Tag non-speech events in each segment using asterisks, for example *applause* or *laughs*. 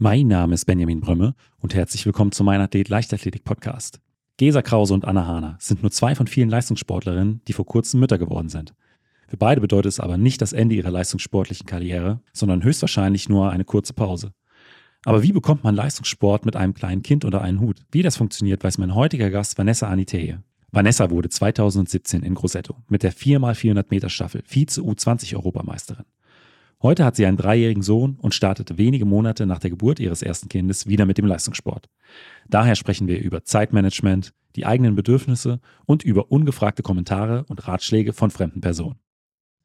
Mein Name ist Benjamin Brömme und herzlich willkommen zu meinem Athlet Leichtathletik Podcast. Gesa Krause und Anna Hahner sind nur zwei von vielen Leistungssportlerinnen, die vor kurzem Mütter geworden sind. Für beide bedeutet es aber nicht das Ende ihrer leistungssportlichen Karriere, sondern höchstwahrscheinlich nur eine kurze Pause. Aber wie bekommt man Leistungssport mit einem kleinen Kind unter einen Hut? Wie das funktioniert, weiß mein heutiger Gast Vanessa Aniteye. Vanessa wurde 2017 in Grosseto mit der 4x400 Meter Staffel Vize U20 Europameisterin. Heute hat sie einen dreijährigen Sohn und startete wenige Monate nach der Geburt ihres ersten Kindes wieder mit dem Leistungssport. Daher sprechen wir über Zeitmanagement, die eigenen Bedürfnisse und über ungefragte Kommentare und Ratschläge von fremden Personen.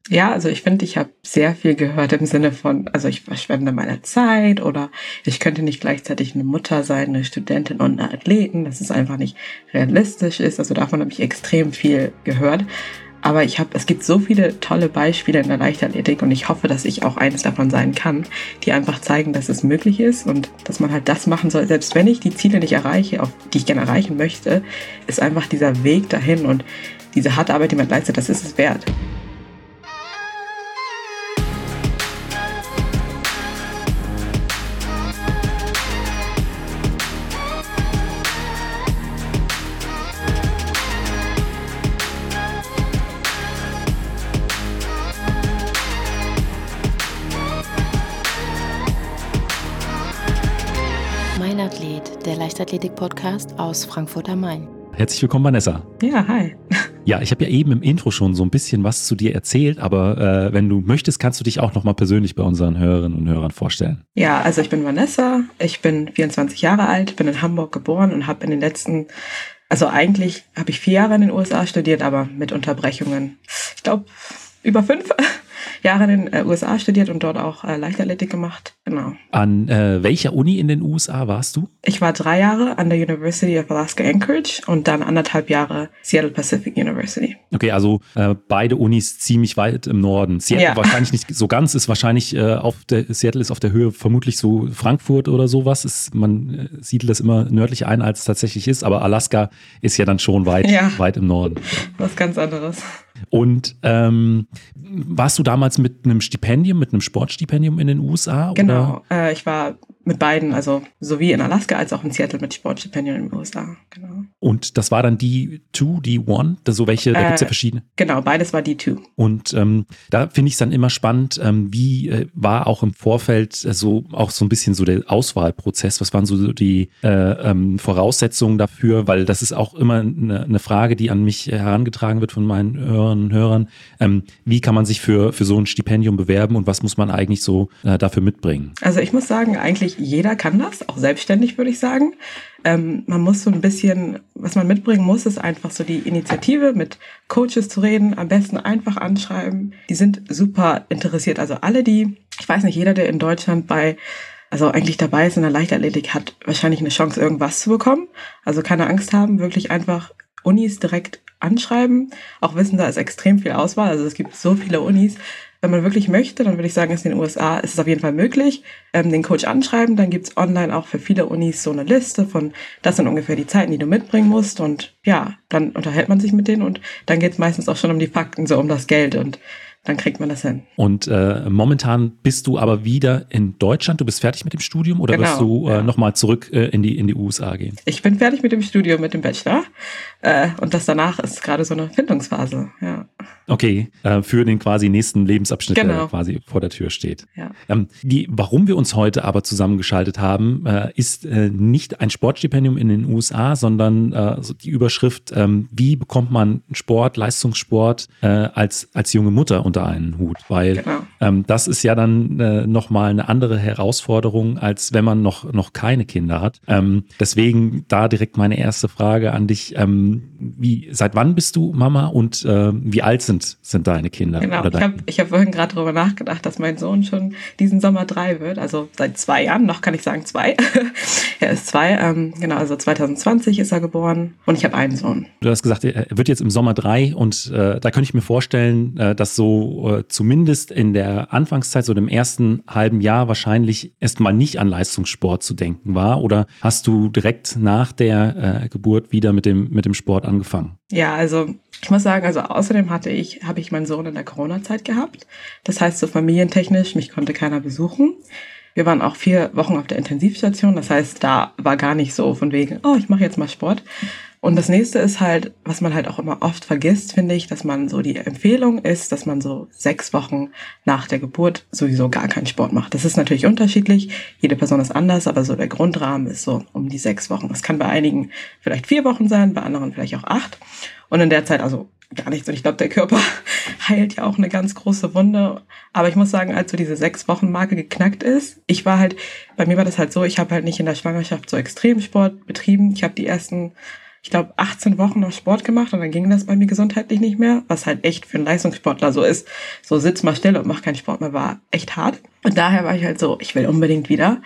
Ja, also ich finde, ich habe sehr viel gehört im Sinne von, also ich verschwende meine Zeit oder ich könnte nicht gleichzeitig eine Mutter sein, eine Studentin und eine Athletin, dass es einfach nicht realistisch ist. Also davon habe ich extrem viel gehört. Aber ich habe, es gibt so viele tolle Beispiele in der Leichtathletik und ich hoffe, dass ich auch eines davon sein kann, die einfach zeigen, dass es möglich ist und dass man halt das machen soll. Selbst wenn ich die Ziele nicht erreiche, auf die ich gerne erreichen möchte, ist einfach dieser Weg dahin und diese harte Arbeit, die man leistet, das ist es wert. Leichtathletik-Podcast aus Frankfurt am Main. Herzlich willkommen, Vanessa. Ja, hi. *laughs* Ja, ich habe ja eben im Intro schon so ein bisschen was zu dir erzählt, aber äh, wenn du möchtest, kannst du dich auch nochmal persönlich bei unseren Hörerinnen und Hörern vorstellen. Ja, also ich bin Vanessa, ich bin 24 Jahre alt, bin in Hamburg geboren und habe in den letzten, also eigentlich habe ich vier Jahre in den USA studiert, aber mit Unterbrechungen. Ich glaube, über fünf. *laughs* Jahre in den äh, USA studiert und dort auch äh, Leichtathletik gemacht. Genau. An äh, welcher Uni in den USA warst du? Ich war drei Jahre an der University of Alaska Anchorage und dann anderthalb Jahre Seattle Pacific University. Okay, also äh, beide Unis ziemlich weit im Norden. Seattle ja. wahrscheinlich nicht so ganz, ist wahrscheinlich äh, auf der Seattle ist auf der Höhe vermutlich so Frankfurt oder sowas. Ist, man äh, siedelt das immer nördlich ein, als es tatsächlich ist, aber Alaska ist ja dann schon weit, ja. weit im Norden. Was ganz anderes. Und ähm, warst du damals mit einem Stipendium, mit einem Sportstipendium in den USA? Genau, äh, ich war mit beiden, also sowie in Alaska als auch in Seattle mit Sportstipendien in den USA. Genau. Und das war dann die 2, die 1, so welche, da äh, gibt es ja verschiedene. Genau, beides war die 2. Und ähm, da finde ich es dann immer spannend, ähm, wie äh, war auch im Vorfeld äh, so auch so ein bisschen so der Auswahlprozess, was waren so die äh, ähm, Voraussetzungen dafür, weil das ist auch immer eine, eine, Frage, die an mich herangetragen wird von meinen Hörern und Hörern. Ähm, wie kann man sich für, für so ein Stipendium bewerben und was muss man eigentlich so äh, dafür mitbringen? Also ich muss sagen, eigentlich jeder kann das, auch selbstständig würde ich sagen. Ähm, man muss so ein bisschen, was man mitbringen muss, ist einfach so die Initiative, mit Coaches zu reden, am besten einfach anschreiben. Die sind super interessiert. Also alle, die, ich weiß nicht, jeder, der in Deutschland bei also eigentlich dabei ist in der Leichtathletik, hat wahrscheinlich eine Chance, irgendwas zu bekommen. Also keine Angst haben, wirklich einfach Unis direkt anschreiben. Auch wissen, da ist extrem viel Auswahl. Also es gibt so viele Unis. Wenn man wirklich möchte, dann würde ich sagen, ist in den USA ist es auf jeden Fall möglich. Ähm, den Coach anschreiben, dann gibt's online auch für viele Unis so eine Liste von, das sind ungefähr die Zeiten, die du mitbringen musst. Und ja, dann unterhält man sich mit denen und dann geht's meistens auch schon um die Fakten, so um das Geld. Und dann kriegt man das hin. Und äh, momentan bist du aber wieder in Deutschland. Du bist fertig mit dem Studium oder genau, wirst du äh, ja. nochmal zurück äh, in, die, in die USA gehen? Ich bin fertig mit dem Studium, mit dem Bachelor. Äh, und das danach ist gerade so eine Findungsphase. Ja. Okay, äh, für den quasi nächsten Lebensabschnitt, genau. der quasi vor der Tür steht. Ja. Ähm, die, warum wir uns heute aber zusammengeschaltet haben, äh, ist äh, nicht ein Sportstipendium in den USA, sondern äh, so die Überschrift, ähm, wie bekommt man Sport, Leistungssport als, als junge Mutter unter einen Hut? Weil genau. ähm, das ist ja dann äh, nochmal eine andere Herausforderung, als wenn man noch, noch keine Kinder hat. Ähm, deswegen da direkt meine erste Frage an dich. Ähm, wie, seit wann bist du Mama und äh, wie alt sind, sind deine Kinder? Genau, ich habe ich hab vorhin gerade darüber nachgedacht, dass mein Sohn schon diesen Sommer drei wird, also seit zwei Jahren, noch kann ich sagen zwei. *laughs* er ist zwei, ähm, genau, also 2020 ist er geboren und ich habe einen Sohn. Du hast gesagt, er wird jetzt im Sommer drei und äh, da könnte ich mir vorstellen, äh, dass so äh, zumindest in der Anfangszeit, so dem ersten halben Jahr wahrscheinlich erstmal nicht an Leistungssport zu denken war oder hast du direkt nach der äh, Geburt wieder mit dem, mit dem Sport angefangen? Ja, also ich muss sagen, also außerdem hatte ich, habe ich meinen Sohn in der Corona-Zeit gehabt. Das heißt, so familientechnisch, mich konnte keiner besuchen. Wir waren auch vier Wochen auf der Intensivstation. Das heißt, da war gar nicht so von wegen, oh, ich mache jetzt mal Sport. Und das nächste ist halt, was man halt auch immer oft vergisst, finde ich, dass man so die Empfehlung ist, dass man so sechs Wochen nach der Geburt sowieso gar keinen Sport macht. Das ist natürlich unterschiedlich. Jede Person ist anders, aber so der Grundrahmen ist so um die sechs Wochen. Das kann bei einigen vielleicht vier Wochen sein, bei anderen vielleicht auch acht. Und in der Zeit also gar nichts. Und ich glaube, der Körper *laughs* heilt ja auch eine ganz große Wunde. Aber ich muss sagen, als so diese sechs Wochen Marke geknackt ist, ich war halt, bei mir war das halt so, ich habe halt nicht in der Schwangerschaft so Extremsport betrieben. Ich habe die ersten ich glaube, 18 Wochen noch Sport gemacht und dann ging das bei mir gesundheitlich nicht mehr, was halt echt für einen Leistungssportler so ist. So sitz mal still und mach keinen Sport mehr, war echt hart. Und daher war ich halt so, ich will unbedingt wieder.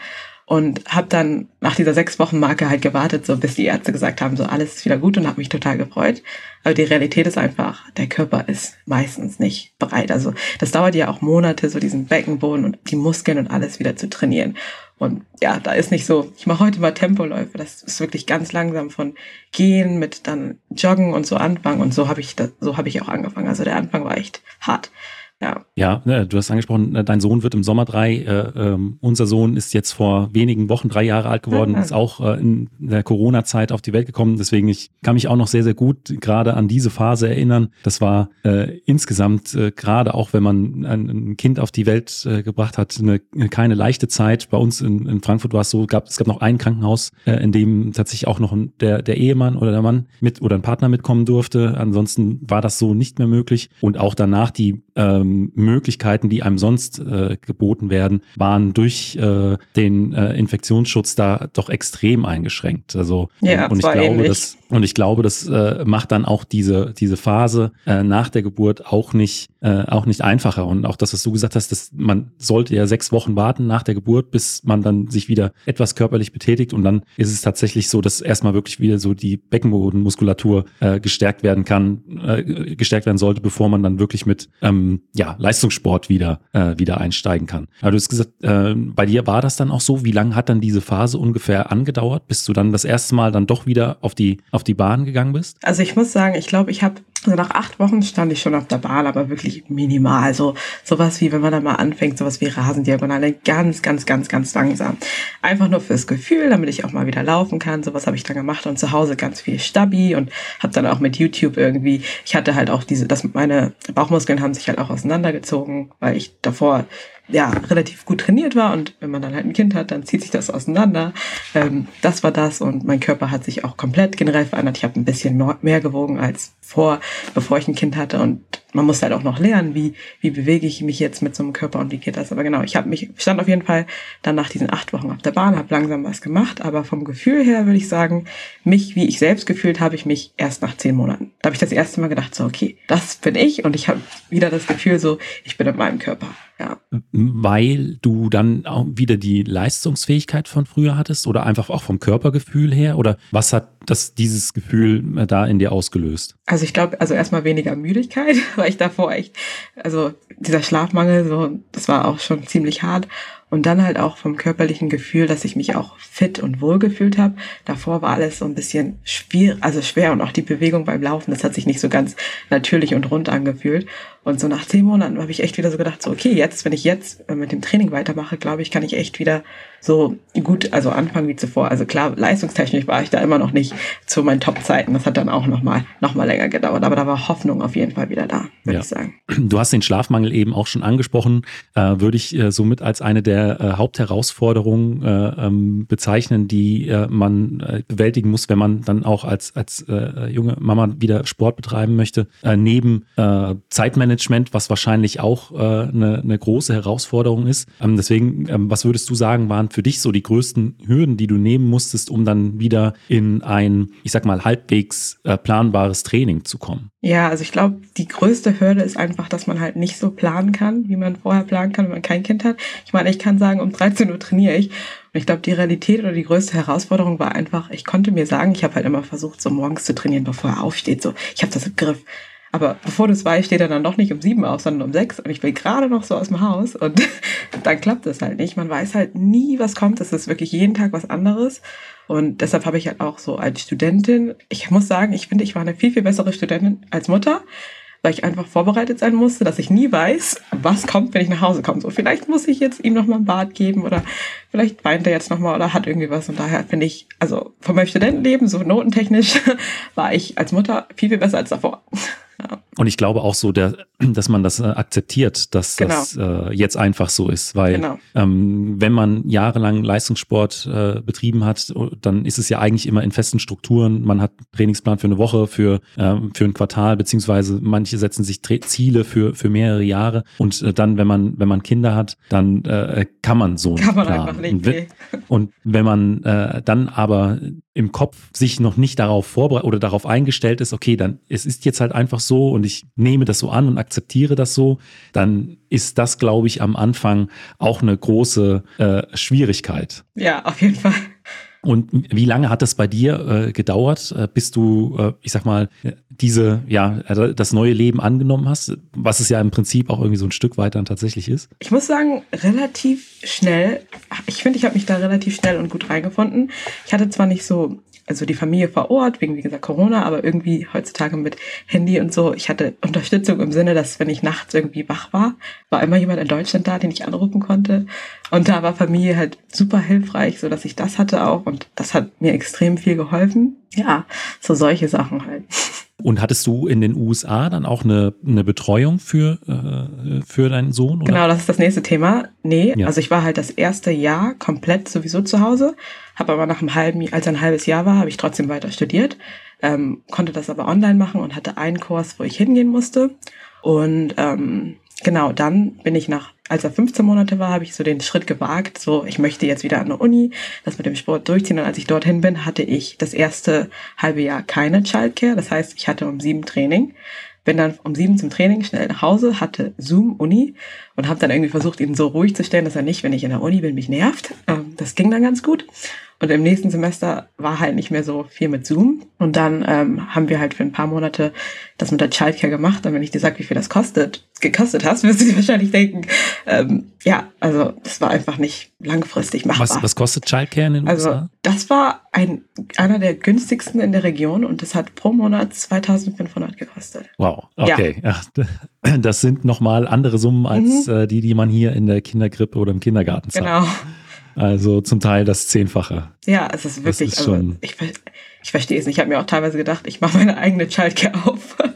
Und habe dann nach dieser sechs Wochen Marke halt gewartet, so bis die Ärzte gesagt haben, so alles ist wieder gut und habe mich total gefreut. Aber die Realität ist einfach, der Körper ist meistens nicht bereit. Also das dauert ja auch Monate, so diesen Beckenboden und die Muskeln und alles wieder zu trainieren. Und ja, da ist nicht so, ich mache heute mal Tempoläufe. Das ist wirklich ganz langsam von gehen mit dann joggen und so anfangen. Und so habe ich so habe ich auch angefangen. Also der Anfang war echt hart. Ja. ja, ne, du hast angesprochen, äh, dein Sohn wird im Sommer drei. Äh, äh, unser Sohn ist jetzt vor wenigen Wochen drei Jahre alt geworden, ja. ist auch äh, in der Corona-Zeit auf die Welt gekommen. Deswegen, ich kann mich auch noch sehr, sehr gut gerade an diese Phase erinnern. Das war äh, insgesamt, äh, gerade auch wenn man ein, ein, Kind auf die Welt äh, gebracht hat, eine, keine leichte Zeit. Bei uns in, in Frankfurt war es so, gab, es gab noch ein Krankenhaus, in dem tatsächlich auch noch ein, der, der Ehemann oder der Mann mit oder ein Partner mitkommen durfte. Ansonsten war das so nicht mehr möglich. Und auch danach die ähm, Möglichkeiten, die einem sonst äh, geboten werden, waren durch äh, den äh, Infektionsschutz da doch extrem eingeschränkt. Also ja, und ich glaube, ähnlich. das und ich glaube, das äh, macht dann auch diese diese Phase äh, nach der Geburt auch nicht äh, auch nicht einfacher und auch das, was du gesagt hast, dass man sollte ja sechs Wochen warten nach der Geburt, bis man dann sich wieder etwas körperlich betätigt und dann ist es tatsächlich so, dass erstmal wirklich wieder so die Beckenbodenmuskulatur äh, gestärkt werden kann, äh, gestärkt werden sollte, bevor man dann wirklich mit ähm, ja Leistungssport wieder äh, wieder einsteigen kann. Aber du hast gesagt, äh, bei dir war das dann auch so. Wie lange hat dann diese Phase ungefähr angedauert, bis du dann das erste Mal dann doch wieder auf die auf die Bahn gegangen bist? Also ich muss sagen, ich glaube, ich habe also nach acht Wochen stand ich schon auf der Bahn, aber wirklich minimal. So sowas wie, wenn man dann mal anfängt, sowas wie Rasendiagonale, ganz, ganz, ganz, ganz langsam. Einfach nur fürs Gefühl, damit ich auch mal wieder laufen kann. Sowas habe ich dann gemacht und zu Hause ganz viel Stabi und habe dann auch mit YouTube irgendwie. Ich hatte halt auch diese, das meine Bauchmuskeln haben sich halt auch auseinandergezogen, weil ich davor ja, relativ gut trainiert war und wenn man dann halt ein Kind hat, dann zieht sich das auseinander. Ähm, das war das und mein Körper hat sich auch komplett generell verändert. Ich habe ein bisschen mehr gewogen als vor, bevor ich ein Kind hatte und man muss halt auch noch lernen, wie, wie bewege ich mich jetzt mit so einem Körper und wie geht das. Aber genau, ich habe mich, stand auf jeden Fall dann nach diesen acht Wochen auf der Bahn, habe langsam was gemacht, aber vom Gefühl her würde ich sagen, mich, wie ich selbst gefühlt, habe ich mich erst nach zehn Monaten. Da habe ich das erste Mal gedacht, so, okay, das bin ich und ich habe wieder das Gefühl so, ich bin in meinem Körper. Ja. Weil du dann auch wieder die Leistungsfähigkeit von früher hattest oder einfach auch vom Körpergefühl her? Oder was hat das, dieses Gefühl äh, da in dir ausgelöst? Also ich glaube, also erstmal weniger Müdigkeit, *laughs* weil ich davor echt, also dieser Schlafmangel, so, das war auch schon ziemlich hart. Und dann halt auch vom körperlichen Gefühl, dass ich mich auch fit und wohl gefühlt habe. Davor war alles so ein bisschen schwer, also schwer und auch die Bewegung beim Laufen, das hat sich nicht so ganz natürlich und rund angefühlt. Und so nach zehn Monaten habe ich echt wieder so gedacht, so okay, jetzt, wenn ich jetzt äh, mit dem Training weitermache, glaube ich, kann ich echt wieder so gut, also anfangen wie zuvor. Also klar, leistungstechnisch war ich da immer noch nicht zu meinen Top-Zeiten. Das hat dann auch nochmal noch mal länger gedauert. Aber da war Hoffnung auf jeden Fall wieder da, würde ja. ich sagen. Du hast den Schlafmangel eben auch schon angesprochen. Äh, würde ich äh, somit als eine der äh, Hauptherausforderungen äh, ähm, bezeichnen, die äh, man bewältigen muss, wenn man dann auch als, als junge Mama wieder Sport betreiben möchte. neben Zeitmanagement, was wahrscheinlich auch eine, eine große Herausforderung ist. Ähm, deswegen, ähm, was würdest du sagen, waren für dich so die größten Hürden, die du nehmen musstest, um dann wieder in ein, ich sag mal, halbwegs äh, planbares Training zu kommen? Ja, also ich glaube, die größte Hürde ist einfach, dass man halt nicht so planen kann, wie man vorher planen kann, wenn man kein Kind hat. Ich meine, ich kann sagen, um 13 Uhr trainiere ich. Und ich glaube, die Realität oder die größte Herausforderung war einfach, ich konnte mir sagen, ich habe halt immer versucht, so morgens zu trainieren, bevor er aufsteht. So, ich habe das im Griff. Aber bevor du es weißt, steht er dann doch nicht um sieben auf, sondern um sechs. Und ich bin gerade noch so aus dem Haus und *laughs* dann klappt das halt nicht. Man weiß halt nie, was kommt. Es ist wirklich jeden Tag was anderes. Und deshalb habe ich halt auch so als Studentin, ich muss sagen, ich finde, ich war eine viel, viel bessere Studentin als Mutter, weil ich einfach vorbereitet sein musste, dass ich nie weiß, was kommt, wenn ich nach Hause komme. So, vielleicht muss ich jetzt ihm nochmal ein Bad geben oder vielleicht weint er jetzt nochmal oder hat irgendwie was. Und daher finde ich, also von meinem Studentenleben, so notentechnisch, *laughs* war ich als Mutter viel, viel besser als davor. Ja. *laughs* Und ich glaube auch so, der, *clears throat* dass man das äh, akzeptiert, dass genau. das äh, jetzt einfach so ist, weil genau. ähm, wenn man jahrelang Leistungssport äh, betrieben hat, oh, dann ist es ja eigentlich immer in festen Strukturen. Man hat einen Trainingsplan für eine Woche, für ähm, für ein Quartal, beziehungsweise manche setzen sich Tra Ziele für für mehrere Jahre und äh, dann, wenn man wenn man Kinder hat, dann äh, kann man so kann man einfach nicht. Und, wenn, *laughs* und wenn man äh, dann aber im Kopf sich noch nicht darauf vorbereitet oder darauf eingestellt ist, okay, dann es ist jetzt halt einfach so und ich nehme das so an und akzeptiere das so, dann ist das, glaube ich, am Anfang auch eine große äh, Schwierigkeit. Ja, auf jeden Fall. Und wie lange hat das bei dir äh, gedauert, äh, bis du, äh, ich sag mal, diese, ja, äh, das neue Leben angenommen hast, was es ja im Prinzip auch irgendwie so ein Stück weit dann tatsächlich ist? Ich muss sagen, relativ schnell. Ich finde, ich habe mich da relativ schnell und gut reingefunden. Ich hatte zwar nicht so also die Familie vor Ort, wegen wie gesagt Corona, aber irgendwie heutzutage mit Handy und so. Ich hatte Unterstützung im Sinne, dass wenn ich nachts irgendwie wach war, war immer jemand in Deutschland da, den ich anrufen konnte. Und da war Familie halt super hilfreich, so dass ich das hatte auch und das hat mir extrem viel geholfen. Ja, so solche Sachen halt. *laughs* Und hattest du in den USA dann auch eine, eine Betreuung für, äh, für deinen Sohn? Oder? Genau, das ist das nächste Thema. Nee, ja. also ich war halt das erste Jahr komplett sowieso zu Hause, habe aber nach einem halben, als er ein halbes Jahr war, habe ich trotzdem weiter studiert, ähm, konnte das aber online machen und hatte einen Kurs, wo ich hingehen musste. Und ähm, genau, dann bin ich nach als er 15 Monate war, habe ich so den Schritt gewagt, so ich möchte jetzt wieder an der Uni, das mit dem Sport durchziehen. Und als ich dorthin bin, hatte ich das erste halbe Jahr keine Childcare. Das heißt, ich hatte um sieben Training, bin dann um sieben zum Training schnell nach Hause, hatte Zoom Uni und habe dann irgendwie versucht, ihn so ruhig zu stellen, dass er nicht, wenn ich in der Uni bin, mich nervt. Ähm, das ging dann ganz gut. Und im nächsten Semester war halt nicht mehr so viel mit Zoom. Und dann ähm, haben wir halt für ein paar Monate das mit der Childcare gemacht. Und wenn ich dir sage, wie viel das kostet, gekostet hast, *laughs* wirst du dir wahrscheinlich denken, ähm, ja, also das war einfach nicht langfristig machbar. Was, was kostet Childcare in den also, USA? Das war ein, einer der günstigsten in der Region und das hat pro Monat 2500 gekostet. Wow, okay. Ja. *clears throat* Das sind nochmal andere Summen als äh, die, die man hier in der Kindergrippe oder im Kindergarten zahlt. Genau. Also zum Teil das Zehnfache. Ja, es ist wirklich, ist also ich, ich verstehe es nicht. Ich habe mir auch teilweise gedacht, ich mache meine eigene Childcare auf. *laughs*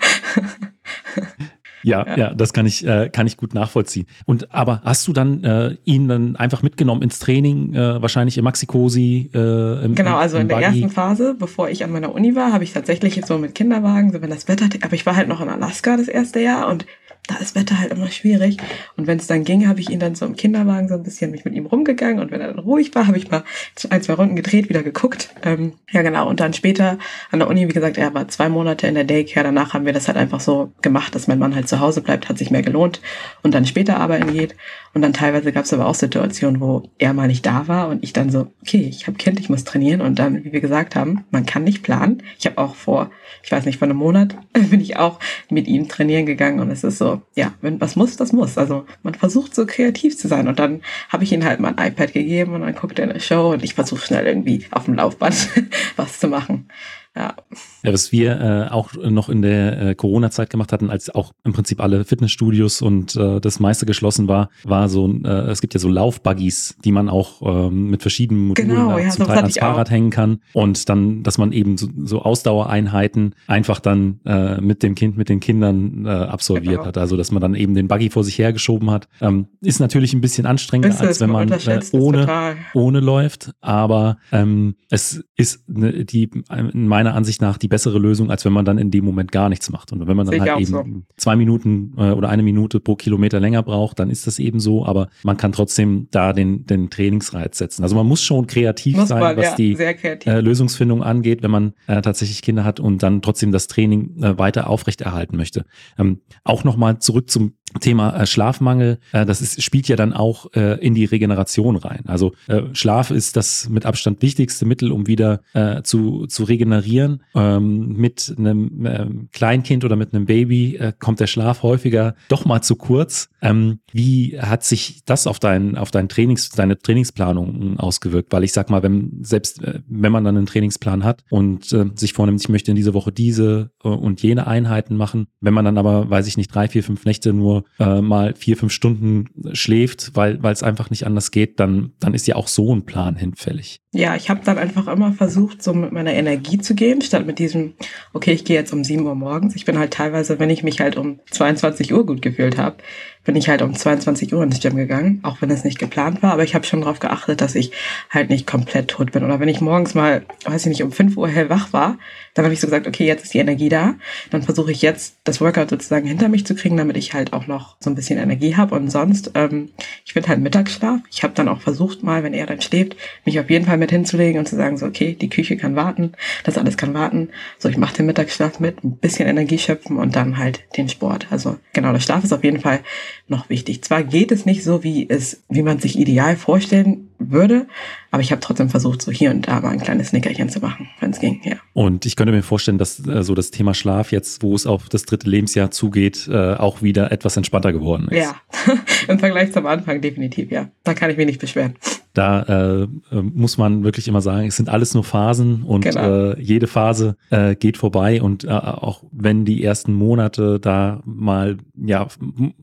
Ja, ja, ja, das kann ich, äh, kann ich gut nachvollziehen. Und aber hast du dann äh, ihn dann einfach mitgenommen ins Training, äh, wahrscheinlich im Maxi-Cosi? Äh, im, genau, also im in der Buggy. ersten Phase, bevor ich an meiner Uni war, habe ich tatsächlich so mit Kinderwagen, so wenn das Wetter, aber ich war halt noch in Alaska das erste Jahr und da ist Wetter halt immer schwierig. Und wenn es dann ging, habe ich ihn dann so im Kinderwagen so ein bisschen mich mit ihm rumgegangen. Und wenn er dann ruhig war, habe ich mal ein, zwei Runden gedreht, wieder geguckt. Ähm, ja, genau. Und dann später an der Uni, wie gesagt, er war zwei Monate in der Daycare. Danach haben wir das halt einfach so gemacht, dass mein Mann halt zu Hause bleibt, hat sich mehr gelohnt und dann später arbeiten geht. Und dann teilweise gab es aber auch Situationen, wo er mal nicht da war und ich dann so, okay, ich habe Kind, ich muss trainieren. Und dann, wie wir gesagt haben, man kann nicht planen. Ich habe auch vor, ich weiß nicht, vor einem Monat *laughs* bin ich auch mit ihm trainieren gegangen und es ist so, ja, wenn was muss, das muss. Also man versucht so kreativ zu sein. Und dann habe ich ihm halt mal ein iPad gegeben und dann guckt er eine Show und ich versuche schnell irgendwie auf dem Laufband *laughs* was zu machen. Ja. ja, was wir äh, auch noch in der äh, Corona-Zeit gemacht hatten, als auch im Prinzip alle Fitnessstudios und äh, das meiste geschlossen war, war so, äh, es gibt ja so Laufbuggies, die man auch ähm, mit verschiedenen Modulen genau, ja, zum Teil ans Fahrrad auch. hängen kann und dann, dass man eben so, so Ausdauereinheiten einfach dann äh, mit dem Kind, mit den Kindern äh, absolviert genau. hat. Also, dass man dann eben den Buggy vor sich hergeschoben hat. Ähm, ist natürlich ein bisschen anstrengender, als wenn man äh, ohne, ohne läuft, aber ähm, es ist ne, die in meiner meiner Ansicht nach die bessere Lösung, als wenn man dann in dem Moment gar nichts macht. Und wenn man dann halt eben so. zwei Minuten äh, oder eine Minute pro Kilometer länger braucht, dann ist das eben so. Aber man kann trotzdem da den, den Trainingsreiz setzen. Also man muss schon kreativ muss sein, man, was ja, die äh, Lösungsfindung angeht, wenn man äh, tatsächlich Kinder hat und dann trotzdem das Training äh, weiter aufrechterhalten möchte. Ähm, auch nochmal zurück zum Thema äh, Schlafmangel, äh, das ist, spielt ja dann auch äh, in die Regeneration rein. Also Schlaf ist das mit Abstand wichtigste Mittel, um wieder zu, zu regenerieren. Ähm, mit einem Kleinkind oder mit einem Baby kommt der Schlaf häufiger doch mal zu kurz. Ähm, wie hat sich das auf dein, auf dein Trainings, deine Trainingsplanung ausgewirkt? Weil ich sag mal, wenn selbst wenn man dann einen Trainingsplan hat und sich vornimmt, ich möchte in dieser Woche diese und jene Einheiten machen, wenn man dann aber, weiß ich nicht, drei, vier, fünf Nächte nur äh, mal vier, fünf Stunden schläft, weil es einfach nicht anders geht, dann, dann ist ja auch so ein Plan hinfällig. Ja, ich habe dann einfach immer versucht, so mit meiner Energie zu gehen, statt mit diesem, okay, ich gehe jetzt um sieben Uhr morgens. Ich bin halt teilweise, wenn ich mich halt um 22 Uhr gut gefühlt habe, bin ich halt um 22 Uhr ins Gym gegangen, auch wenn es nicht geplant war, aber ich habe schon darauf geachtet, dass ich halt nicht komplett tot bin. Oder wenn ich morgens mal, weiß ich nicht, um 5 Uhr hellwach war, dann habe ich so gesagt, okay, jetzt ist die Energie da, dann versuche ich jetzt das Workout sozusagen hinter mich zu kriegen, damit ich halt auch noch so ein bisschen Energie habe. Und sonst, ähm, ich bin halt Mittagsschlaf. Ich habe dann auch versucht mal, wenn er dann schläft, mich auf jeden Fall mit hinzulegen und zu sagen, so, okay, die Küche kann warten, das alles kann warten. So, ich mache den Mittagsschlaf mit, ein bisschen Energie schöpfen und dann halt den Sport. Also genau, der Schlaf ist auf jeden Fall noch wichtig. Zwar geht es nicht so, wie es, wie man sich ideal vorstellen würde, aber ich habe trotzdem versucht, so hier und da mal ein kleines Nickerchen zu machen, wenn es ging, ja. Und ich könnte mir vorstellen, dass äh, so das Thema Schlaf jetzt, wo es auf das dritte Lebensjahr zugeht, äh, auch wieder etwas entspannter geworden ist. Ja, *laughs* im Vergleich zum Anfang definitiv, ja. Da kann ich mich nicht beschweren. Da äh, äh, muss man wirklich immer sagen, es sind alles nur Phasen und genau. äh, jede Phase äh, geht vorbei und auch wenn die ersten Monate da mal ja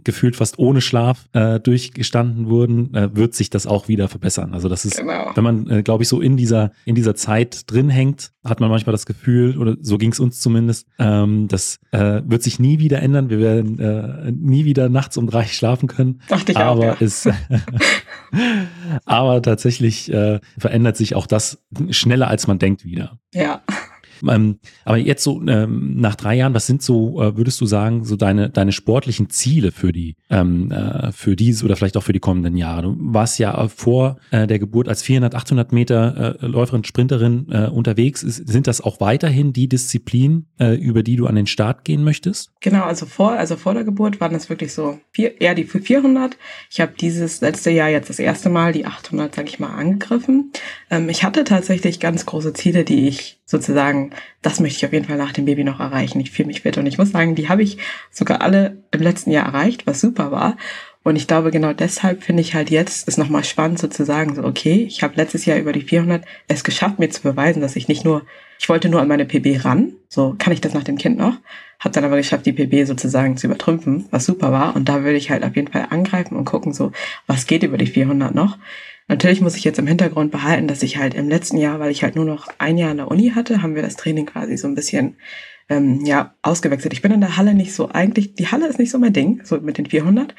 gefühlt fast ohne Schlaf durchgestanden wurden, wird sich das auch wieder verbessern. Also das ist, genau. wenn man, äh, glaube ich, so in dieser in dieser Zeit drin hängt, hat man manchmal das Gefühl oder so ging es uns zumindest, ähm, das äh, wird sich nie wieder ändern. Wir werden äh, nie wieder nachts um drei schlafen können. Dachte ich aber auch, ja. es *laughs* aber tatsächlich äh, verändert sich auch das schneller, als man denkt wieder. Ja. Ähm, aber jetzt so ähm, nach drei Jahren, was sind so, äh, würdest du sagen, so deine, deine sportlichen Ziele für die, ähm, äh, für diese oder vielleicht auch für die kommenden Jahre? Du warst ja vor äh, der Geburt als 400, 800 Meter äh, Läuferin, Sprinterin äh, unterwegs. Ist, sind das auch weiterhin die Disziplinen, äh, über die du an den Start gehen möchtest? Genau, also vor, also vor der Geburt waren das wirklich so vier, eher die 400. Ich habe dieses letzte Jahr jetzt das erste Mal die 800, sag ich mal, angegriffen. Ähm, ich hatte tatsächlich ganz große Ziele, die ich sozusagen, das möchte ich auf jeden Fall nach dem Baby noch erreichen. Ich fühle mich fit und ich muss sagen, die habe ich sogar alle im letzten Jahr erreicht, was super war. Und ich glaube, genau deshalb finde ich halt jetzt es nochmal spannend sozusagen so, okay, ich habe letztes Jahr über die 400 es geschafft, mir zu beweisen, dass ich nicht nur, ich wollte nur an meine PB ran, so kann ich das nach dem Kind noch, habe dann aber geschafft, die PB sozusagen zu übertrümpfen, was super war. Und da würde ich halt auf jeden Fall angreifen und gucken so, was geht über die 400 noch. Natürlich muss ich jetzt im Hintergrund behalten, dass ich halt im letzten Jahr, weil ich halt nur noch ein Jahr an der Uni hatte, haben wir das Training quasi so ein bisschen ähm, ja ausgewechselt. Ich bin in der Halle nicht so eigentlich, die Halle ist nicht so mein Ding, so mit den 400.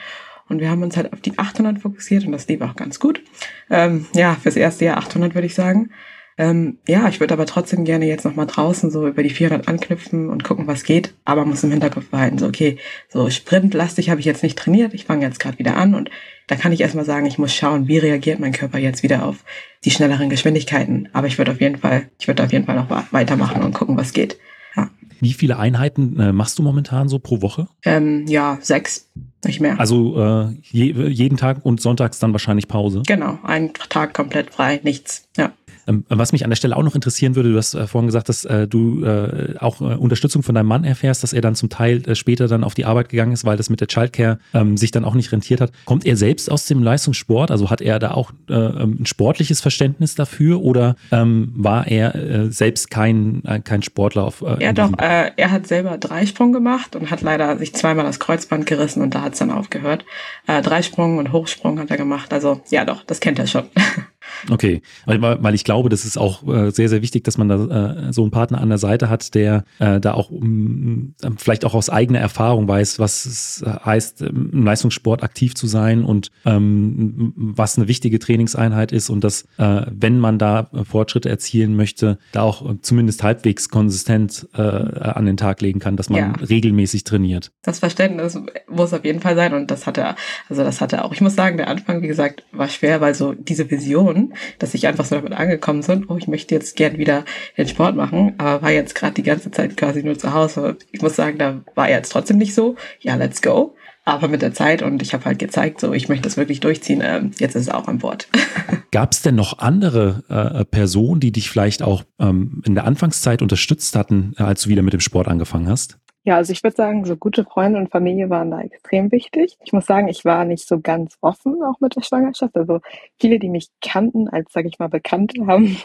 Und wir haben uns halt auf die 800 fokussiert und das lief auch ganz gut. Ähm, ja, fürs erste Jahr 800 würde ich sagen. Ähm, ja, ich würde aber trotzdem gerne jetzt nochmal draußen so über die 400 anknüpfen und gucken, was geht. Aber muss im Hinterkopf behalten, so okay, so sprintlastig habe ich jetzt nicht trainiert. Ich fange jetzt gerade wieder an und da kann ich erstmal sagen, ich muss schauen, wie reagiert mein Körper jetzt wieder auf die schnelleren Geschwindigkeiten. Aber ich würde auf jeden Fall, ich würde auf jeden Fall noch weitermachen und gucken, was geht. Ja. Wie viele Einheiten äh, machst du momentan so pro Woche? Ähm, ja, sechs, nicht mehr. Also äh, je, jeden Tag und sonntags dann wahrscheinlich Pause? Genau, ein Tag komplett frei, nichts. Ja. Ähm, was mich an der Stelle auch noch interessieren würde, du hast äh, vorhin gesagt, dass äh, du äh, auch Unterstützung von deinem Mann erfährst, dass er dann zum Teil später dann auf die Arbeit gegangen ist, weil das mit der Childcare ähm, sich dann auch nicht rentiert hat. Kommt er selbst aus dem Leistungssport? Also hat er da auch ähm, ein sportliches Verständnis dafür oder war er selbst kein, kein Sportler auf Ja doch, er hat selber Dreisprung gemacht und hat leider sich zweimal das Kreuzband gerissen und da hat es dann aufgehört. Dreisprung und Hochsprung hat er gemacht. Also ja doch, das kennt er schon. *laughs* Okay, weil, ich glaube, das ist auch äh, sehr, sehr wichtig, dass man da äh, so einen Partner an der Seite hat, der äh, da auch um, vielleicht auch aus eigener Erfahrung weiß, was es heißt, im Leistungssport aktiv zu sein und ähm, was eine wichtige Trainingseinheit ist und dass, wenn man da Fortschritte erzielen möchte, da auch zumindest halbwegs konsistent an den Tag legen kann, dass man ja. regelmäßig trainiert. Das Verständnis muss auf jeden Fall sein und das hat er, also das hat er auch. Ich muss sagen, der Anfang, wie gesagt, war schwer, weil so diese Vision, dass ich einfach so damit angekommen bin, oh, ich möchte jetzt gern wieder den Sport machen, aber war jetzt gerade die ganze Zeit quasi nur zu Hause. Ich muss sagen, da war jetzt trotzdem nicht so, ja, let's go. aber mit der Zeit und ich habe halt gezeigt, so ich möchte das wirklich durchziehen. Ähm, jetzt ist er auch an Bord. *laughs* Gab es denn noch andere äh, Personen, die dich vielleicht auch ähm, in der Anfangszeit unterstützt hatten, als du wieder mit dem Sport angefangen hast? Ja, also ich würde sagen, so gute Freunde und Familie waren da extrem wichtig. Ich muss sagen, ich war nicht so ganz offen auch mit der Schwangerschaft. Also viele, die mich kannten als, sage ich mal, Bekannte, *laughs* haben,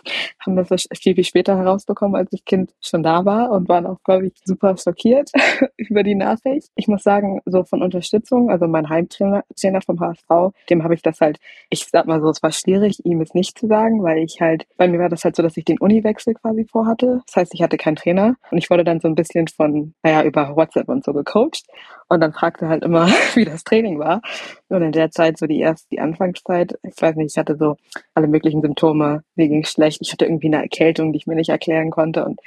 haben das viel, viel später herausbekommen, als ich Kind schon da war und waren auch, glaube ich, super schockiert *laughs* über die Nachricht. Ich muss sagen, so von Unterstützung, also mein Heimtrainer Trainer vom HSV, dem habe ich das halt, ich sag mal so, es war schwierig, ihm es nicht zu sagen, weil ich halt, bei mir war das halt so, dass ich den Uniwechsel quasi vorhatte. Das heißt, ich hatte keinen Trainer und ich wurde dann so ein bisschen von, naja, über WhatsApp und so gecoacht und dann fragte halt immer, *laughs* wie das Training war. Und in der Zeit, so die erste, die Anfangszeit, ich weiß nicht, ich hatte so alle möglichen Symptome, mir ging schlecht, ich hatte irgendwie eine Erkältung, die ich mir nicht erklären konnte und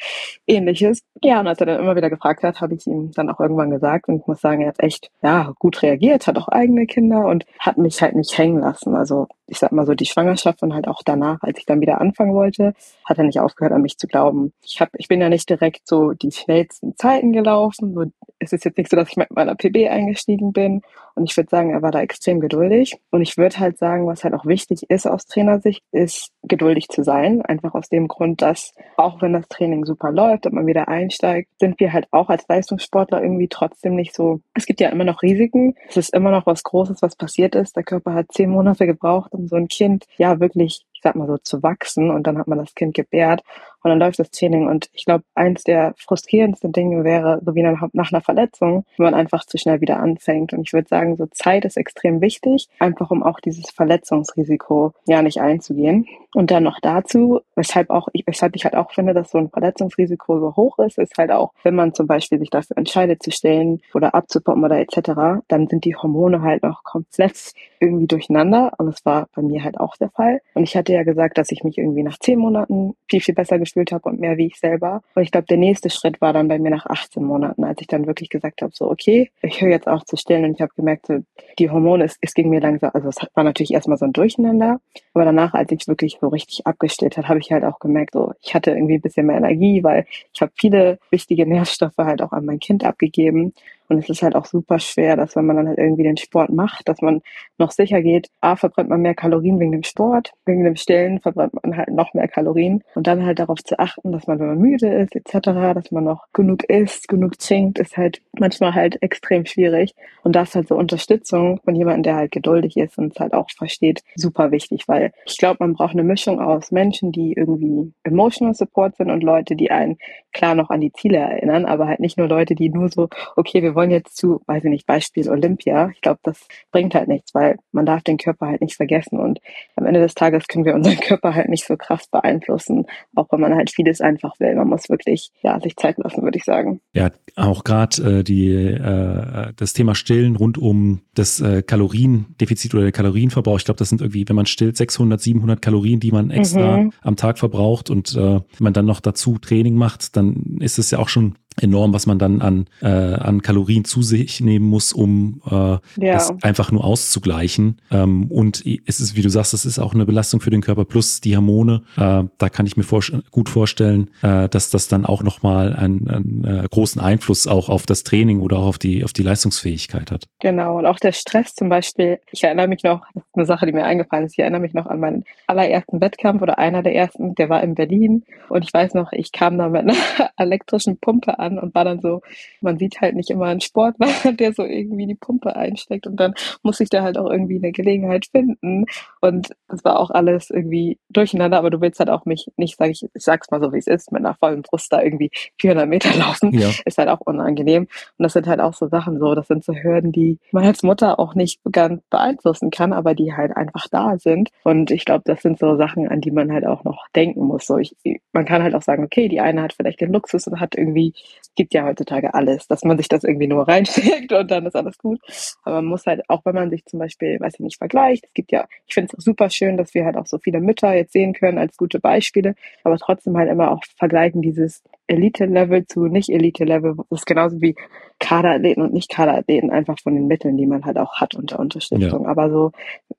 ähnliches. Ja, und als er dann immer wieder gefragt hat, habe ich ihm dann auch irgendwann gesagt und ich muss sagen, er hat echt, ja, gut reagiert, hat auch eigene Kinder und hat mich halt nicht hängen lassen. Also ich sag mal so, die Schwangerschaft und halt auch danach, als ich dann wieder anfangen wollte, hat er nicht aufgehört, an mich zu glauben. Ich hab, ich bin ja nicht direkt so die schnellsten Zeiten gelaufen. So, es ist jetzt nicht so, dass ich mit PB eingestiegen bin. Und ich würde sagen, er war da extrem geduldig. Und ich würde halt sagen, was halt auch wichtig ist aus Trainersicht, ist geduldig zu sein. Einfach aus dem Grund, dass auch wenn das Training super läuft und man wieder einsteigt, sind wir halt auch als Leistungssportler irgendwie trotzdem nicht so. Es gibt ja immer noch Risiken. Es ist immer noch was Großes, was passiert ist. Der Körper hat zehn Monate gebraucht, um so ein Kind ja wirklich ich sag mal so, zu wachsen und dann hat man das Kind gebärt und dann läuft das Training. Und ich glaube, eins der frustrierendsten Dinge wäre, so wie nach, einer Verletzung, wenn man einfach zu schnell wieder anfängt. Und ich würde sagen, so Zeit ist extrem wichtig, einfach um auch dieses Verletzungsrisiko ja nicht einzugehen. Und dann noch dazu, weshalb auch ich, weshalb ich halt auch finde, dass so ein Verletzungsrisiko so hoch ist, ist halt auch, wenn man zum Beispiel sich dafür entscheidet zu stellen oder abzupumpen oder etc., dann sind die Hormone halt noch komplett irgendwie durcheinander. Und das war bei mir halt auch der Fall. Und ich hatte ja gesagt, dass ich mich irgendwie nach zehn Monaten viel, viel besser gefühlt gefühlt habe und mehr wie ich selber. Und ich glaube, der nächste Schritt war dann bei mir nach 18 Monaten, als ich dann wirklich gesagt habe, so okay, ich höre jetzt auf zu stillen. Und ich habe gemerkt, so, die Hormone, es, es ging mir langsam, also es war natürlich erstmal so ein Durcheinander, aber danach, als ich wirklich so richtig abgestillt hat, habe ich halt auch gemerkt, so ich hatte irgendwie ein bisschen mehr Energie, weil ich habe viele wichtige Nährstoffe halt auch an mein Kind abgegeben und es ist halt auch super schwer, dass wenn man dann halt irgendwie den Sport macht, dass man noch sicher geht, A, verbrennt man mehr Kalorien wegen dem Sport, wegen dem Stillen verbrennt man halt noch mehr Kalorien. Und dann halt darauf zu achten, dass man, wenn man müde ist, etc., dass man noch genug isst, genug trinkt, ist halt manchmal halt extrem schwierig. Und das halt so Unterstützung von jemandem, der halt geduldig ist und es halt auch versteht, super wichtig, weil ich glaube, man braucht eine Mischung aus Menschen, die irgendwie emotional support sind und Leute, die einen klar noch an die Ziele erinnern, aber halt nicht nur Leute, die nur so, okay, wir wollen jetzt zu, weiß ich nicht, Beispiel Olympia. Ich glaube, das bringt halt nichts, weil man darf den Körper halt nicht vergessen. Und am Ende des Tages können wir unseren *laughs* Körper halt nicht so krass beeinflussen, auch wenn man halt vieles einfach will. Man muss wirklich ja, sich Zeit lassen, würde ich sagen. Ja, auch gerade äh, die äh, das Thema Stillen rund um das äh, Kaloriendefizit oder der Kalorienverbrauch. Ich glaube, das sind irgendwie, wenn man stillt, 600, 700 Kalorien, die man extra mhm. am Tag verbraucht und äh, man dann noch dazu Training macht, dann ist es ja auch schon enorm, was man dann an, äh, an Kalorien zu sich nehmen muss, um äh, ja. das einfach nur auszugleichen. Ähm, und es ist, wie du sagst, es ist auch eine Belastung für den Körper plus die Hormone. Äh, da kann ich mir vor gut vorstellen, äh, dass das dann auch nochmal einen, einen äh, großen Einfluss auch auf das Training oder auch auf die, auf die Leistungsfähigkeit hat. Genau, und auch der Stress zum Beispiel. Ich erinnere mich noch, das ist eine Sache, die mir eingefallen ist, ich erinnere mich noch an meinen allerersten Wettkampf oder einer der ersten, der war in Berlin. Und ich weiß noch, ich kam da mit einer *laughs* elektrischen Pumpe an an und war dann so, man sieht halt nicht immer einen Sportler, *laughs* der so irgendwie die Pumpe einsteckt und dann muss ich da halt auch irgendwie eine Gelegenheit finden. Und das war auch alles irgendwie durcheinander, aber du willst halt auch mich nicht, sag ich, ich sag's mal so wie es ist, mit einer vollen Brust da irgendwie 400 Meter laufen, ja. ist halt auch unangenehm. Und das sind halt auch so Sachen so, das sind so Hürden, die man als Mutter auch nicht ganz beeinflussen kann, aber die halt einfach da sind. Und ich glaube, das sind so Sachen, an die man halt auch noch denken muss, so ich, man kann halt auch sagen, okay, die eine hat vielleicht den Luxus und hat irgendwie gibt ja heutzutage alles, dass man sich das irgendwie nur reinsteckt und dann ist alles gut. Aber man muss halt, auch wenn man sich zum Beispiel, weiß ich nicht, vergleicht, es gibt ja, ich finde es super schön, dass wir halt auch so viele Mütter jetzt sehen können als gute Beispiele, aber trotzdem halt immer auch vergleichen dieses Elite-Level zu Nicht-Elite-Level. Das ist genauso wie Kaderathleten und Nicht-Kaderathleten, einfach von den Mitteln, die man halt auch hat unter Unterstützung. Ja. Aber so,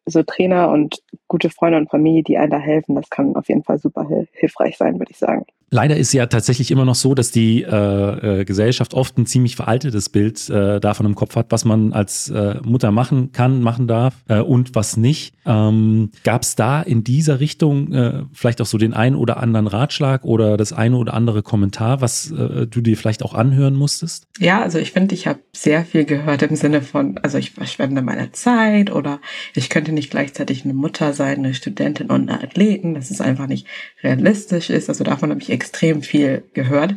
so Trainer und gute Freunde und Familie, die einem da helfen, das kann auf jeden Fall super hilfreich sein, würde ich sagen. Leider ist ja tatsächlich immer noch so, dass die äh, äh, Gesellschaft oft ein ziemlich veraltetes Bild äh, davon im Kopf hat, was man als äh, Mutter machen kann, machen darf äh, und was nicht. Ähm, Gab es da in dieser Richtung äh, vielleicht auch so den einen oder anderen Ratschlag oder das eine oder andere Kommentar, was äh, du dir vielleicht auch anhören musstest? Ja, also ich finde, ich habe sehr viel gehört im Sinne von, also ich verschwende meine Zeit oder ich könnte nicht gleichzeitig eine Mutter sein, eine Studentin und eine Athletin, dass es einfach nicht realistisch ist. Also davon habe ich extrem viel gehört.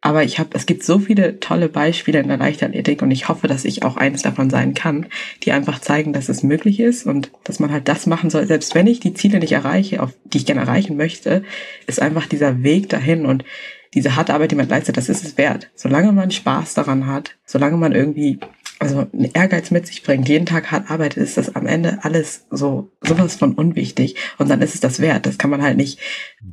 Aber ich habe, es gibt so viele tolle Beispiele in der Leichtathletik und ich hoffe, dass ich auch eines davon sein kann, die einfach zeigen, dass es möglich ist und dass man halt das machen soll. Selbst wenn ich die Ziele nicht erreiche, auf die ich gerne erreichen möchte, ist einfach dieser Weg dahin und diese harte Arbeit, die man leistet, das ist es wert. Solange man Spaß daran hat, solange man irgendwie also einen Ehrgeiz mit sich bringt, jeden Tag hart arbeitet, ist das am Ende alles so sowas von unwichtig und dann ist es das wert. Das kann man halt nicht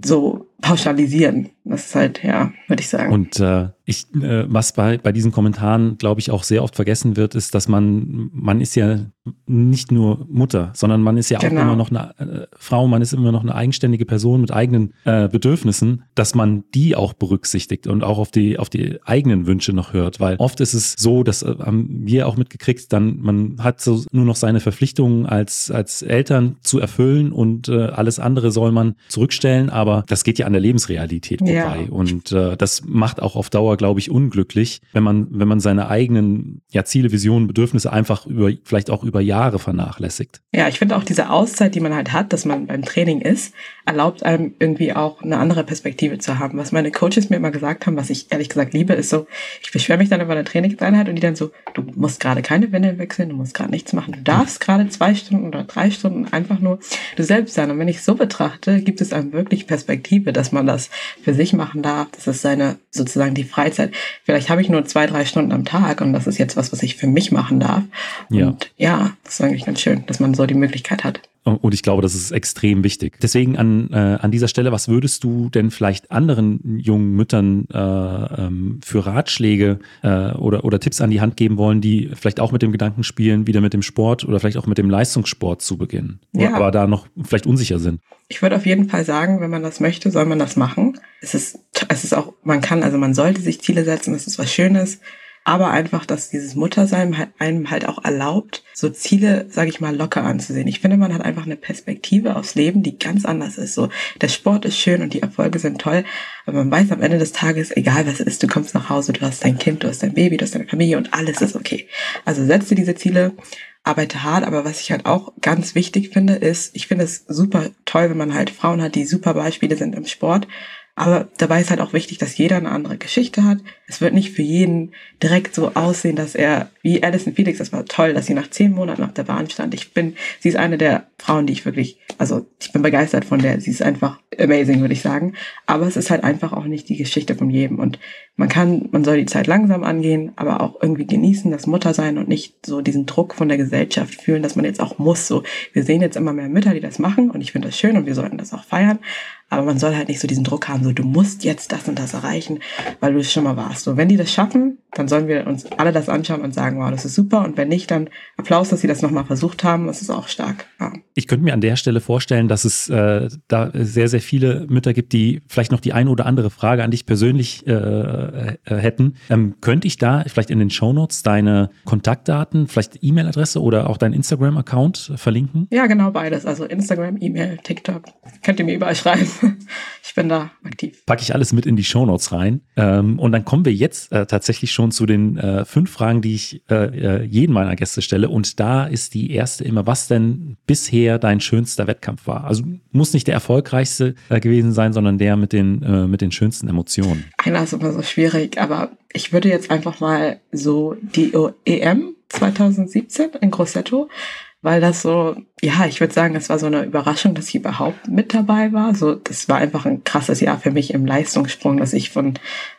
so pauschalisieren. Das ist halt, ja, würde ich sagen. Und äh, ich, äh, was bei, bei diesen Kommentaren, glaube ich, auch sehr oft vergessen wird, ist, dass man, man ist ja nicht nur Mutter, sondern man ist ja genau. auch immer noch eine äh, Frau, man ist immer noch eine eigenständige Person mit eigenen äh, Bedürfnissen, dass man die auch berücksichtigt und auch auf die, auf die eigenen Wünsche noch hört. Weil oft ist es so, das äh, haben wir auch mitgekriegt, dann man hat so nur noch seine Verpflichtungen als, als Eltern zu erfüllen und äh, alles andere soll man zurückstellen, aber das geht ja an der Lebensrealität vorbei. Ja. Und äh, das macht auch auf Dauer, glaube ich, unglücklich, wenn man, wenn man seine eigenen ja, Ziele, Visionen, Bedürfnisse einfach über, vielleicht auch über Jahre vernachlässigt. Ja, ich finde auch diese Auszeit, die man halt hat, dass man beim Training ist, erlaubt einem irgendwie auch eine andere Perspektive zu haben. Was meine Coaches mir immer gesagt haben, was ich ehrlich gesagt liebe, ist so, ich beschwere mich dann über eine Trainingseinheit und die dann so, du musst gerade keine Windeln wechseln, du musst gerade nichts machen, du darfst gerade zwei Stunden oder drei Stunden einfach nur du selbst sein. Und wenn ich so betrachte, gibt es einem wirklich Perspektive, dass man das für sich machen darf. Das ist seine, sozusagen die Freizeit. Vielleicht habe ich nur zwei, drei Stunden am Tag und das ist jetzt was, was ich für mich machen darf. Ja. Und ja, das ist eigentlich ganz schön, dass man so die Möglichkeit hat. Und ich glaube, das ist extrem wichtig. Deswegen an, äh, an dieser Stelle, was würdest du denn vielleicht anderen jungen Müttern äh, ähm, für Ratschläge äh, oder, oder Tipps an die Hand geben wollen, die vielleicht auch mit dem Gedanken spielen, wieder mit dem Sport oder vielleicht auch mit dem Leistungssport zu beginnen, ja. aber da noch vielleicht unsicher sind? Ich würde auf jeden Fall sagen, wenn man das möchte, soll man das machen. Es ist, es ist auch, man kann, also man sollte sich Ziele setzen, das ist was Schönes aber einfach, dass dieses Muttersein halt einem halt auch erlaubt, so Ziele, sage ich mal, locker anzusehen. Ich finde, man hat einfach eine Perspektive aufs Leben, die ganz anders ist. So, der Sport ist schön und die Erfolge sind toll, aber man weiß am Ende des Tages, egal was es ist, du kommst nach Hause, du hast dein Kind, du hast dein Baby, du hast deine Familie und alles ist okay. Also setze diese Ziele, arbeite hart, aber was ich halt auch ganz wichtig finde, ist, ich finde es super toll, wenn man halt Frauen hat, die super Beispiele sind im Sport, aber dabei ist halt auch wichtig, dass jeder eine andere Geschichte hat. Es wird nicht für jeden direkt so aussehen, dass er, wie Alison Felix, das war toll, dass sie nach zehn Monaten auf der Bahn stand. Ich bin, sie ist eine der Frauen, die ich wirklich, also ich bin begeistert von der. Sie ist einfach amazing, würde ich sagen. Aber es ist halt einfach auch nicht die Geschichte von jedem. Und man kann, man soll die Zeit langsam angehen, aber auch irgendwie genießen, das Muttersein und nicht so diesen Druck von der Gesellschaft fühlen, dass man jetzt auch muss. So, wir sehen jetzt immer mehr Mütter, die das machen und ich finde das schön und wir sollten das auch feiern. Aber man soll halt nicht so diesen Druck haben, so du musst jetzt das und das erreichen, weil du es schon mal warst. So, wenn die das schaffen, dann sollen wir uns alle das anschauen und sagen, wow, das ist super. Und wenn nicht, dann Applaus, dass sie das nochmal versucht haben. Das ist auch stark. Ja. Ich könnte mir an der Stelle vorstellen, dass es äh, da sehr, sehr viele Mütter gibt, die vielleicht noch die eine oder andere Frage an dich persönlich äh, äh, hätten. Ähm, könnte ich da vielleicht in den Shownotes deine Kontaktdaten, vielleicht E-Mail-Adresse oder auch deinen Instagram-Account verlinken? Ja, genau beides. Also Instagram, E-Mail, TikTok. Könnt ihr mir überall *laughs* schreiben. ich bin da aktiv. Packe ich alles mit in die Shownotes rein. Ähm, und dann kommen wir jetzt äh, tatsächlich schon zu den äh, fünf Fragen, die ich äh, äh, jeden meiner Gäste stelle. Und da ist die erste immer, was denn bisher dein schönster Wettkampf war? Also muss nicht der erfolgreichste äh, gewesen sein, sondern der mit den, äh, mit den schönsten Emotionen. Einer ist immer so schwierig, aber ich würde jetzt einfach mal so die EM 2017 in Grosseto weil das so, ja, ich würde sagen, es war so eine Überraschung, dass ich überhaupt mit dabei war. So, das war einfach ein krasses Jahr für mich im Leistungssprung, dass ich von,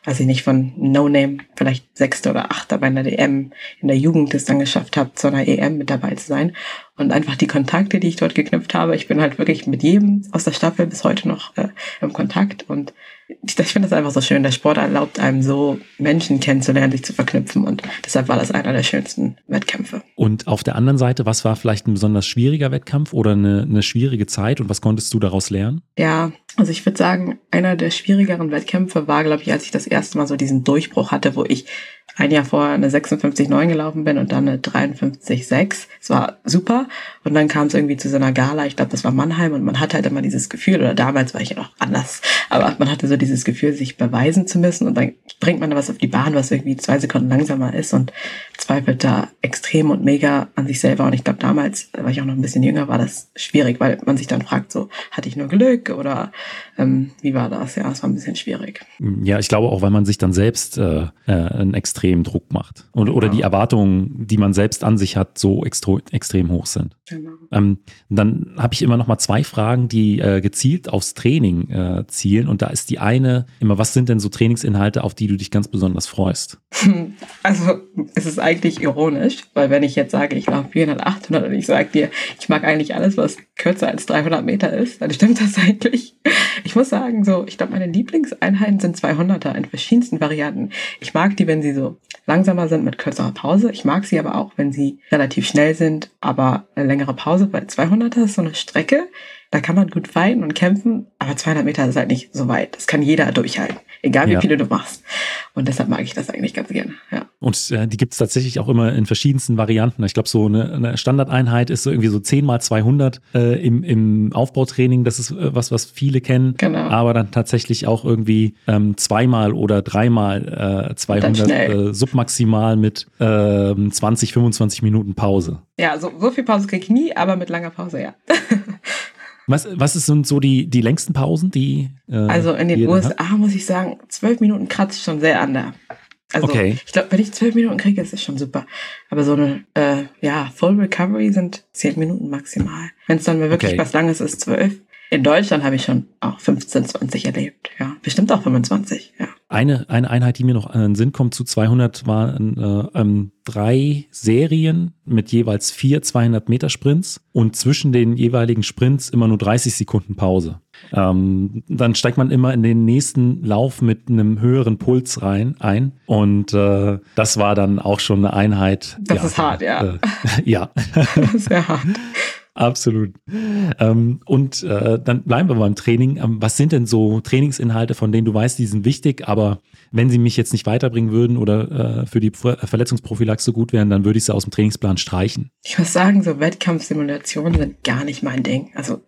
weiß ich nicht, von No Name vielleicht sechste oder achter bei einer DM in der Jugend es dann geschafft habe, zu einer EM mit dabei zu sein. Und einfach die Kontakte, die ich dort geknüpft habe, ich bin halt wirklich mit jedem aus der Staffel bis heute noch äh, im Kontakt und ich, ich finde das einfach so schön. Der Sport erlaubt einem so, Menschen kennenzulernen, sich zu verknüpfen. Und deshalb war das einer der schönsten Wettkämpfe. Und auf der anderen Seite, was war vielleicht ein besonders schwieriger Wettkampf oder eine, eine schwierige Zeit und was konntest du daraus lernen? Ja, Also ich würde sagen, einer der schwierigeren Wettkämpfe war, glaube ich, als ich das erste Mal so diesen Durchbruch hatte, wo ich ein Jahr vorher eine 56,9 gelaufen bin und dann eine 53,6. Es war super. Und dann kam es irgendwie zu so einer Gala, ich glaube, das war Mannheim, und man hatte halt immer dieses Gefühl, oder damals war ich ja noch anders, aber man hatte so dieses Gefühl, sich beweisen zu müssen und dann bringt man da was auf die Bahn, was irgendwie zwei Sekunden langsamer ist und zweifelt da extrem und mega an sich selber. Und ich glaube, damals, weil ich auch noch ein bisschen jünger, war das schwierig, weil man sich dann fragt, so, hatte ich nur Glück oder ähm, wie war das? Ja, es war ein bisschen schwierig. Ja, ich glaube auch, weil man sich dann selbst äh, äh einen extremen Druck macht. Und, oder die Erwartungen, die man selbst an sich hat, so extro, extrem hoch sind. Genau. Ähm, dann habe ich immer noch mal zwei Fragen, die äh, gezielt aufs Training äh, zielen. Und da ist die eine immer, was sind denn so Trainingsinhalte, auf die du dich ganz besonders freust? *laughs* Also es ist eigentlich ironisch, weil wenn ich jetzt sage, ich laufe 400, 800 und ich sage dir, ich mag eigentlich alles, was kürzer als 300 Meter ist, dann stimmt das eigentlich. Ich muss sagen, so, ich glaube, meine Lieblingseinheiten sind 200er in verschiedensten Varianten. Ich mag die, wenn sie so langsamer sind mit kürzerer Pause. Ich mag sie aber auch, wenn sie relativ schnell sind, aber eine längere Pause, weil 200er ist so eine Strecke, da kann man gut fighten und kämpfen, aber 200 Meter ist halt nicht so weit. Das kann jeder durchhalten, egal wie ja. viele du machst. Und deshalb mag ich das eigentlich ganz gerne. Ja. Und äh, die gibt es tatsächlich auch immer in verschiedensten Varianten. Ich glaube, so eine, eine, Standardeinheit ist so irgendwie so 10 mal 200 äh, im, im Aufbautraining. Das ist äh, was, was viele kennen. Genau. Aber dann tatsächlich auch irgendwie ähm, zweimal oder dreimal äh, 200 äh, submaximal mit äh, 20, 25 Minuten Pause. Ja, so, so viel Pause kriege ich nie, aber mit langer Pause, ja. *laughs* Was, was sind so die, die längsten Pausen, die. Äh, also in den USA hat? muss ich sagen, zwölf Minuten kratzt schon sehr an der. Also okay. ich glaube, wenn ich zwölf Minuten kriege, ist das schon super. Aber so eine äh, ja, Full Recovery sind zehn Minuten maximal. Wenn es dann mal wirklich okay. was Langes ist, zwölf. In Deutschland habe ich schon auch 15, 20 erlebt. Ja, bestimmt auch 25. Ja. Eine, eine Einheit, die mir noch in den Sinn kommt zu 200, waren äh, ähm, drei Serien mit jeweils vier 200 Meter Sprints und zwischen den jeweiligen Sprints immer nur 30 Sekunden Pause. Ähm, dann steigt man immer in den nächsten Lauf mit einem höheren Puls rein ein und äh, das war dann auch schon eine Einheit. Das ja, ist hart, ja. Äh, *laughs* ja. *laughs* Sehr hart. Absolut. Ähm, und äh, dann bleiben wir beim Training. Ähm, was sind denn so Trainingsinhalte, von denen du weißt, die sind wichtig, aber wenn sie mich jetzt nicht weiterbringen würden oder äh, für die Verletzungsprophylaxe gut wären, dann würde ich sie aus dem Trainingsplan streichen? Ich muss sagen, so Wettkampfsimulationen sind gar nicht mein Ding. Also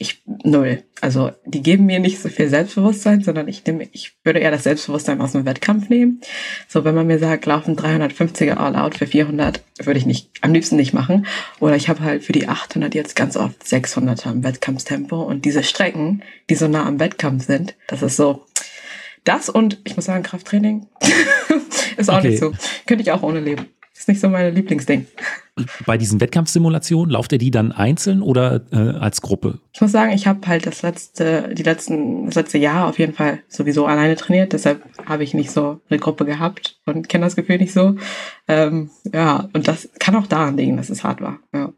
ich null. Also die geben mir nicht so viel Selbstbewusstsein, sondern ich nehme, ich würde eher das Selbstbewusstsein aus dem Wettkampf nehmen. So, wenn man mir sagt, laufen 350er All Out für 400, würde ich nicht, am liebsten nicht machen. Oder ich habe halt für die 800 jetzt ganz oft 600er im Wettkampftempo und diese Strecken, die so nah am Wettkampf sind, das ist so, das und ich muss sagen, Krafttraining *laughs* ist auch okay. nicht so. Könnte ich auch ohne leben. Ist nicht so mein Lieblingsding. Bei diesen Wettkampfsimulationen, lauft ihr die dann einzeln oder äh, als Gruppe? Ich muss sagen, ich habe halt das letzte, die letzten, das letzte Jahr auf jeden Fall sowieso alleine trainiert, deshalb habe ich nicht so eine Gruppe gehabt und kenne das Gefühl nicht so. Ähm, ja, und das kann auch daran liegen, dass es hart war. Ja.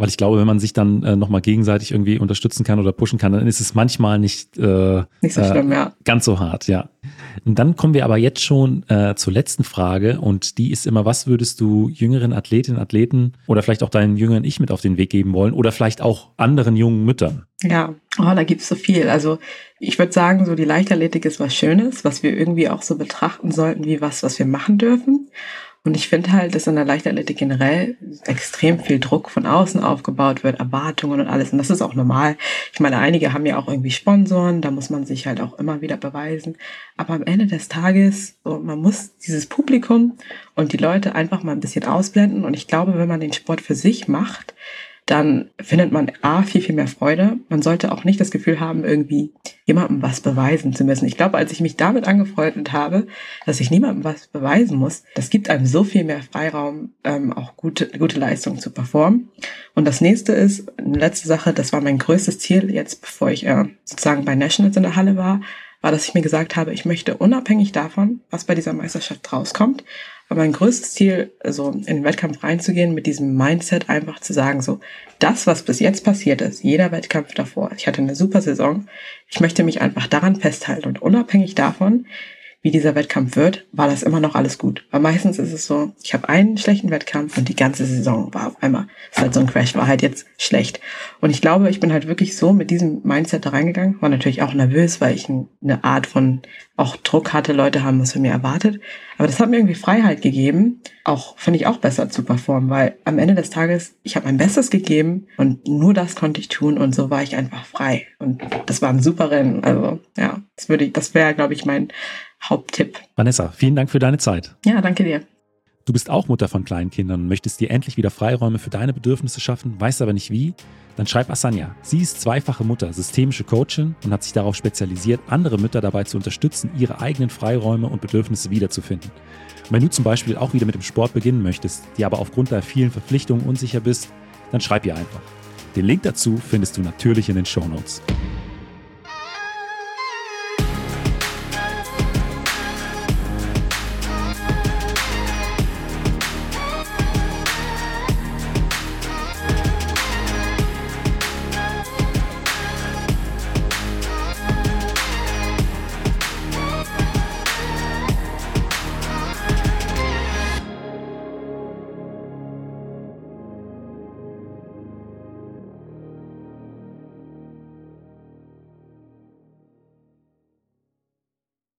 Weil ich glaube, wenn man sich dann äh, nochmal gegenseitig irgendwie unterstützen kann oder pushen kann, dann ist es manchmal nicht, äh, nicht so schlimm, äh, ja. ganz so hart, ja. Und dann kommen wir aber jetzt schon äh, zur letzten Frage und die ist immer, was würdest du jüngeren Athletinnen, Athleten oder vielleicht auch deinen jüngeren Ich mit auf den Weg geben wollen oder vielleicht auch anderen jungen Müttern? Ja, oh, da gibt's so viel. Also ich würde sagen, so die Leichtathletik ist was Schönes, was wir irgendwie auch so betrachten sollten wie was, was wir machen dürfen. Und ich finde halt, dass in der Leichtathletik generell extrem viel Druck von außen aufgebaut wird, Erwartungen und alles. Und das ist auch normal. Ich meine, einige haben ja auch irgendwie Sponsoren, da muss man sich halt auch immer wieder beweisen. Aber am Ende des Tages, so, man muss dieses Publikum und die Leute einfach mal ein bisschen ausblenden. Und ich glaube, wenn man den Sport für sich macht, dann findet man A, viel, viel mehr Freude. Man sollte auch nicht das Gefühl haben, irgendwie jemandem was beweisen zu müssen. Ich glaube, als ich mich damit angefreundet habe, dass ich niemandem was beweisen muss, das gibt einem so viel mehr Freiraum, ähm, auch gute, gute Leistungen zu performen. Und das nächste ist, eine letzte Sache, das war mein größtes Ziel jetzt, bevor ich äh, sozusagen bei Nationals in der Halle war, war, dass ich mir gesagt habe, ich möchte unabhängig davon, was bei dieser Meisterschaft rauskommt, aber mein größtes Ziel, so in den Wettkampf reinzugehen, mit diesem Mindset einfach zu sagen, so, das, was bis jetzt passiert ist, jeder Wettkampf davor, ich hatte eine super Saison, ich möchte mich einfach daran festhalten und unabhängig davon wie dieser Wettkampf wird, war das immer noch alles gut. Weil meistens ist es so, ich habe einen schlechten Wettkampf und die ganze Saison war auf einmal, ist halt so ein Crash, war halt jetzt schlecht. Und ich glaube, ich bin halt wirklich so mit diesem Mindset da reingegangen, war natürlich auch nervös, weil ich eine Art von auch Druck hatte, Leute haben was von mir erwartet. Aber das hat mir irgendwie Freiheit gegeben, auch finde ich auch besser zu performen, weil am Ende des Tages, ich habe mein Bestes gegeben und nur das konnte ich tun und so war ich einfach frei. Und das war ein super Rennen. Also ja, das würde ich, das wäre, glaube ich, mein Haupttipp. Vanessa, vielen Dank für deine Zeit. Ja, danke dir. Du bist auch Mutter von kleinen Kindern und möchtest dir endlich wieder Freiräume für deine Bedürfnisse schaffen, weißt aber nicht wie? Dann schreib Asanja. Sie ist zweifache Mutter, systemische Coachin und hat sich darauf spezialisiert, andere Mütter dabei zu unterstützen, ihre eigenen Freiräume und Bedürfnisse wiederzufinden. Und wenn du zum Beispiel auch wieder mit dem Sport beginnen möchtest, die aber aufgrund der vielen Verpflichtungen unsicher bist, dann schreib ihr einfach. Den Link dazu findest du natürlich in den Show Notes.